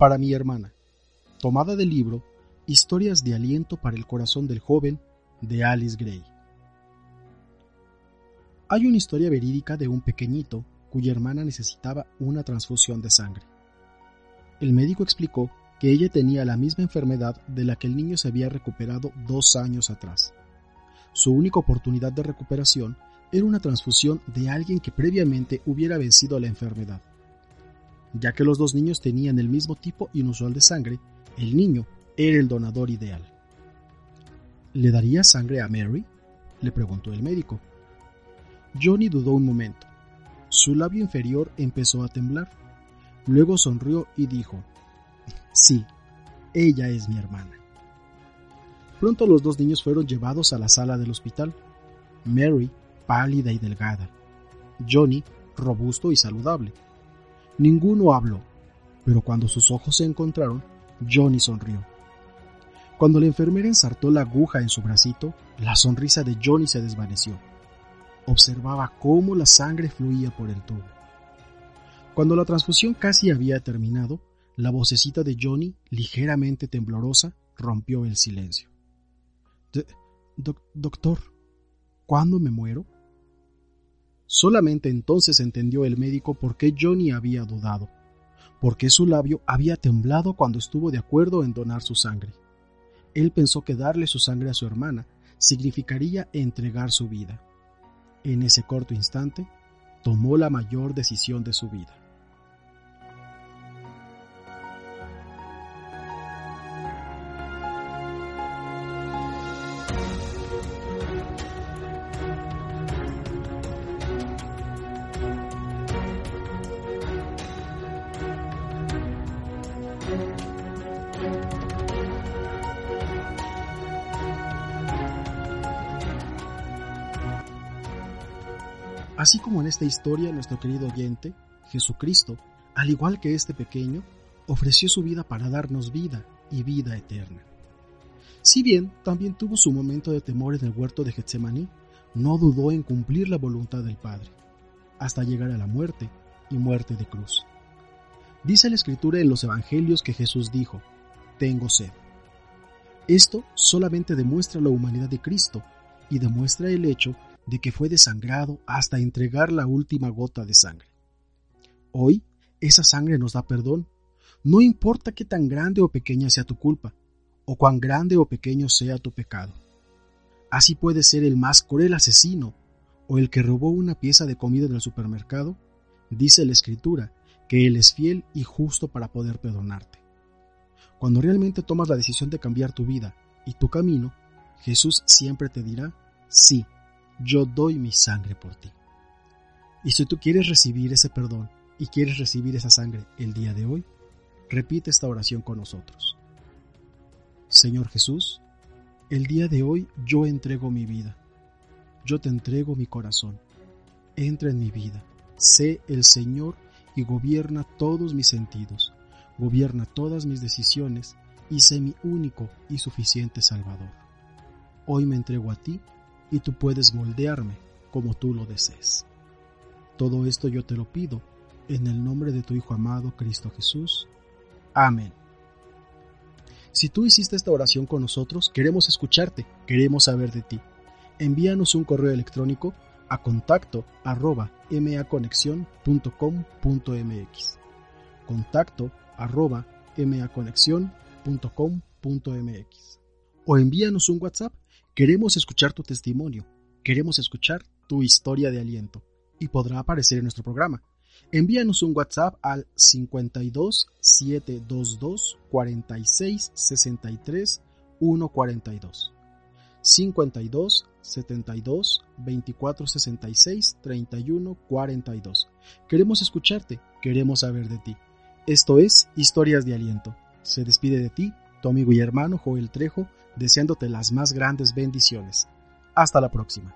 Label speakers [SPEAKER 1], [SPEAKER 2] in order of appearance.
[SPEAKER 1] para mi hermana, tomada del libro Historias de aliento para el corazón del joven de Alice Gray. Hay una historia verídica de un pequeñito cuya hermana necesitaba una transfusión de sangre. El médico explicó que ella tenía la misma enfermedad de la que el niño se había recuperado dos años atrás. Su única oportunidad de recuperación era una transfusión de alguien que previamente hubiera vencido la enfermedad. Ya que los dos niños tenían el mismo tipo inusual de sangre, el niño era el donador ideal. ¿Le daría sangre a Mary? le preguntó el médico. Johnny dudó un momento. Su labio inferior empezó a temblar. Luego sonrió y dijo, Sí, ella es mi hermana. Pronto los dos niños fueron llevados a la sala del hospital. Mary, pálida y delgada. Johnny, robusto y saludable. Ninguno habló, pero cuando sus ojos se encontraron, Johnny sonrió. Cuando la enfermera ensartó la aguja en su bracito, la sonrisa de Johnny se desvaneció. Observaba cómo la sangre fluía por el tubo. Cuando la transfusión casi había terminado, la vocecita de Johnny, ligeramente temblorosa, rompió el silencio. doctor, ¿cuándo me muero? Solamente entonces entendió el médico por qué Johnny había dudado, por qué su labio había temblado cuando estuvo de acuerdo en donar su sangre. Él pensó que darle su sangre a su hermana significaría entregar su vida. En ese corto instante, tomó la mayor decisión de su vida. Así como en esta historia nuestro querido oyente, Jesucristo, al igual que este pequeño, ofreció su vida para darnos vida y vida eterna. Si bien también tuvo su momento de temor en el huerto de Getsemaní, no dudó en cumplir la voluntad del Padre, hasta llegar a la muerte y muerte de cruz. Dice la Escritura en los Evangelios que Jesús dijo, Tengo sed. Esto solamente demuestra la humanidad de Cristo y demuestra el hecho de que fue desangrado hasta entregar la última gota de sangre. Hoy, esa sangre nos da perdón. No importa qué tan grande o pequeña sea tu culpa, o cuán grande o pequeño sea tu pecado. Así puede ser el más cruel asesino o el que robó una pieza de comida del supermercado, dice la Escritura que Él es fiel y justo para poder perdonarte. Cuando realmente tomas la decisión de cambiar tu vida y tu camino, Jesús siempre te dirá, sí, yo doy mi sangre por ti. Y si tú quieres recibir ese perdón y quieres recibir esa sangre el día de hoy, repite esta oración con nosotros. Señor Jesús, el día de hoy yo entrego mi vida. Yo te entrego mi corazón. Entra en mi vida. Sé el Señor y gobierna todos mis sentidos. Gobierna todas mis decisiones y sé mi único y suficiente Salvador. Hoy me entrego a ti y tú puedes moldearme como tú lo desees. Todo esto yo te lo pido en el nombre de tu Hijo amado Cristo Jesús. Amén. Si tú hiciste esta oración con nosotros, queremos escucharte, queremos saber de ti. Envíanos un correo electrónico a contacto arroba maconexión.com.mx contacto arroba maconexión.com.mx o envíanos un WhatsApp Queremos escuchar tu testimonio, queremos escuchar tu historia de aliento y podrá aparecer en nuestro programa. Envíanos un WhatsApp al 52 722 46 63 142. 52 72 24 66 31 42. Queremos escucharte, queremos saber de ti. Esto es Historias de Aliento. Se despide de ti tu amigo y hermano Joel Trejo deseándote las más grandes bendiciones. Hasta la próxima.